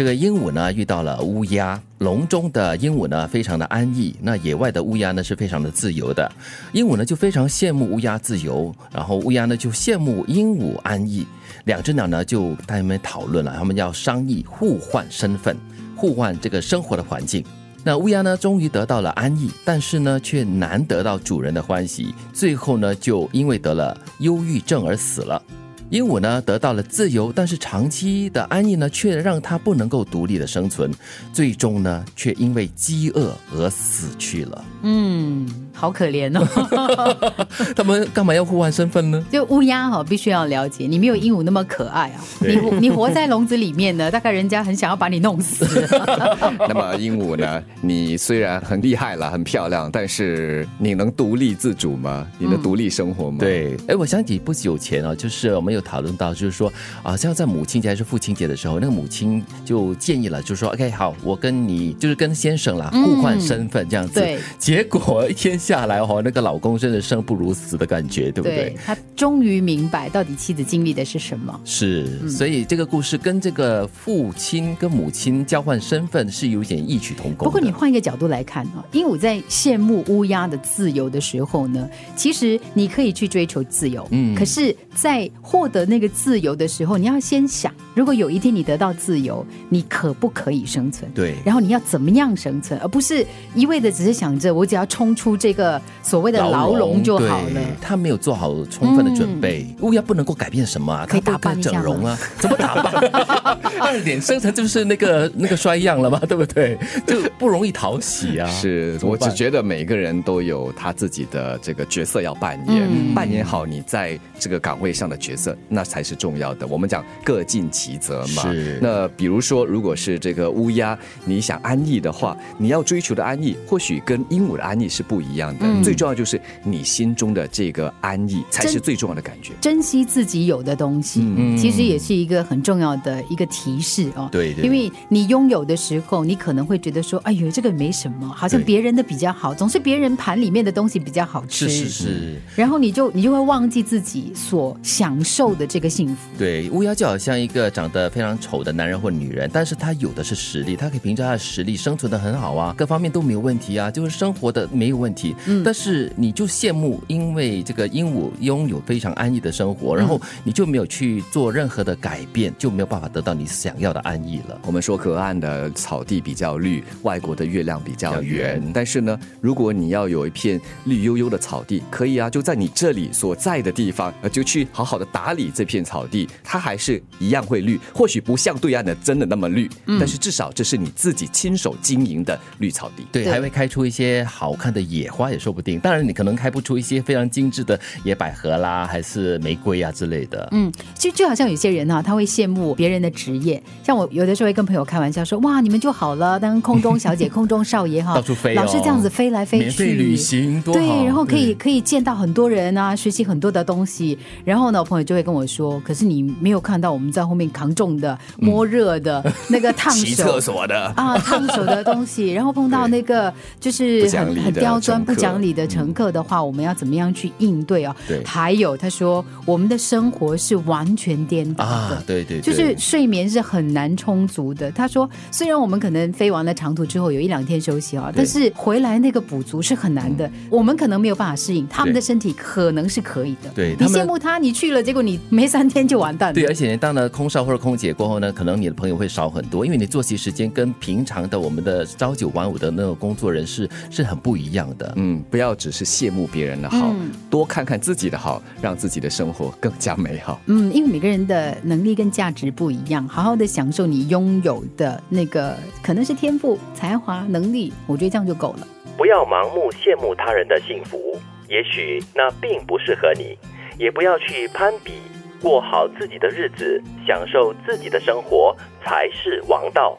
这个鹦鹉呢遇到了乌鸦，笼中的鹦鹉呢非常的安逸，那野外的乌鸦呢是非常的自由的。鹦鹉呢就非常羡慕乌鸦自由，然后乌鸦呢就羡慕鹦鹉安逸。两只鸟呢就在那边讨论了，他们要商议互换身份，互换这个生活的环境。那乌鸦呢，终于得到了安逸，但是呢，却难得到主人的欢喜，最后呢，就因为得了忧郁症而死了。鹦鹉呢，得到了自由，但是长期的安逸呢，却让它不能够独立的生存，最终呢，却因为饥饿而死去了。嗯，好可怜哦。他们干嘛要互换身份呢？就乌鸦哈，必须要了解，你没有鹦鹉那么可爱啊。你你活在笼子里面呢，大概人家很想要把你弄死。那么鹦鹉呢？你虽然很厉害了，很漂亮，但是你能独立自主吗？你能独立生活吗？对，哎，我想起不久前啊，就是我们有。讨论到就是说啊，像在母亲节还是父亲节的时候，那个母亲就建议了，就是说，OK，好，我跟你就是跟先生啦互换身份这样子。对。结果一天下来哦，那个老公真的生不如死的感觉，对不对？他终于明白到底妻子经历的是什么。是。所以这个故事跟这个父亲跟母亲交换身份是有点异曲同工。不过你换一个角度来看啊，鹦鹉在羡慕乌鸦的自由的时候呢，其实你可以去追求自由。嗯。可是，在获得那个自由的时候，你要先想，如果有一天你得到自由，你可不可以生存？对，然后你要怎么样生存，而不是一味的只是想着我只要冲出这个所谓的牢笼就好了。他没有做好充分的准备，乌鸦不能够改变什么啊？可以打扮整容啊？怎么打扮？二脸生成就是那个那个衰样了嘛？对不对？就不容易讨喜啊。是我只觉得每个人都有他自己的这个角色要扮演，扮演好你在这个岗位上的角色。那才是重要的。我们讲各尽其责嘛。是。那比如说，如果是这个乌鸦，你想安逸的话，你要追求的安逸，或许跟鹦鹉的安逸是不一样的。嗯。最重要就是你心中的这个安逸才是最重要的感觉。珍惜自己有的东西，嗯，其实也是一个很重要的一个提示哦。对。因为你拥有的时候，你可能会觉得说：“哎呦，这个没什么，好像别人的比较好，总是别人盘里面的东西比较好吃。”是是是。然后你就你就会忘记自己所享受的这个幸福。对，乌鸦就好像一个长得非常丑的男人或女人，但是他有的是实力，他可以凭着他的实力生存的很好啊，各方面都没有问题啊，就是生活的没有问题。嗯，但是你就羡慕，因为这个鹦鹉拥有非常安逸的生活，然后你就没有去做任何的改变，就没有办法得到你想要的安逸了。我们说河岸的草地比较绿，外国的月亮比较圆，但是呢，如果你要有一片绿油油的草地，可以啊，就在你这里所在的地方，呃，就去好好的打理这片草地。它还是一样会绿，或许不像对岸的真的那么绿，但是至少这是你自己亲手经营的绿草地。对，还会开出一些好看的野花也说不定。当然，你可能开不出一些非常精致的野百合啦，还是玫瑰啊之类的。嗯，就就好像有些人啊，他会羡慕别人的职业。像我有的时候会跟朋友开玩笑说：“哇，你们就好了，当空中小姐、空中少爷哈，到处飞，老是这样子飞来飞去，旅行，对，然后可以可以见到很多人啊，学习很多的东西。然后呢，我朋友就会跟我说：，可是你。没有看到我们在后面扛重的、摸热的那个烫手。厕所的。啊，烫手的东西，然后碰到那个就是很 很刁钻、不讲理的乘客的话，我们要怎么样去应对啊？对，还有他说我们的生活是完全颠倒的，对对，就是睡眠是很难充足的。他说，虽然我们可能飞完了长途之后有一两天休息啊，但是回来那个补足是很难的。我们可能没有办法适应，他们的身体可能是可以的。对，你羡慕他，你去了，结果你没三天就完蛋。对，而且你当了空少或者空姐过后呢，可能你的朋友会少很多，因为你作息时间跟平常的我们的朝九晚五的那种工作人士是很不一样的。嗯，不要只是羡慕别人的好，多看看自己的好，让自己的生活更加美好。嗯，因为每个人的能力跟价值不一样，好好的享受你拥有的那个可能是天赋、才华、能力，我觉得这样就够了。不要盲目羡慕他人的幸福，也许那并不适合你，也不要去攀比。过好自己的日子，享受自己的生活才是王道。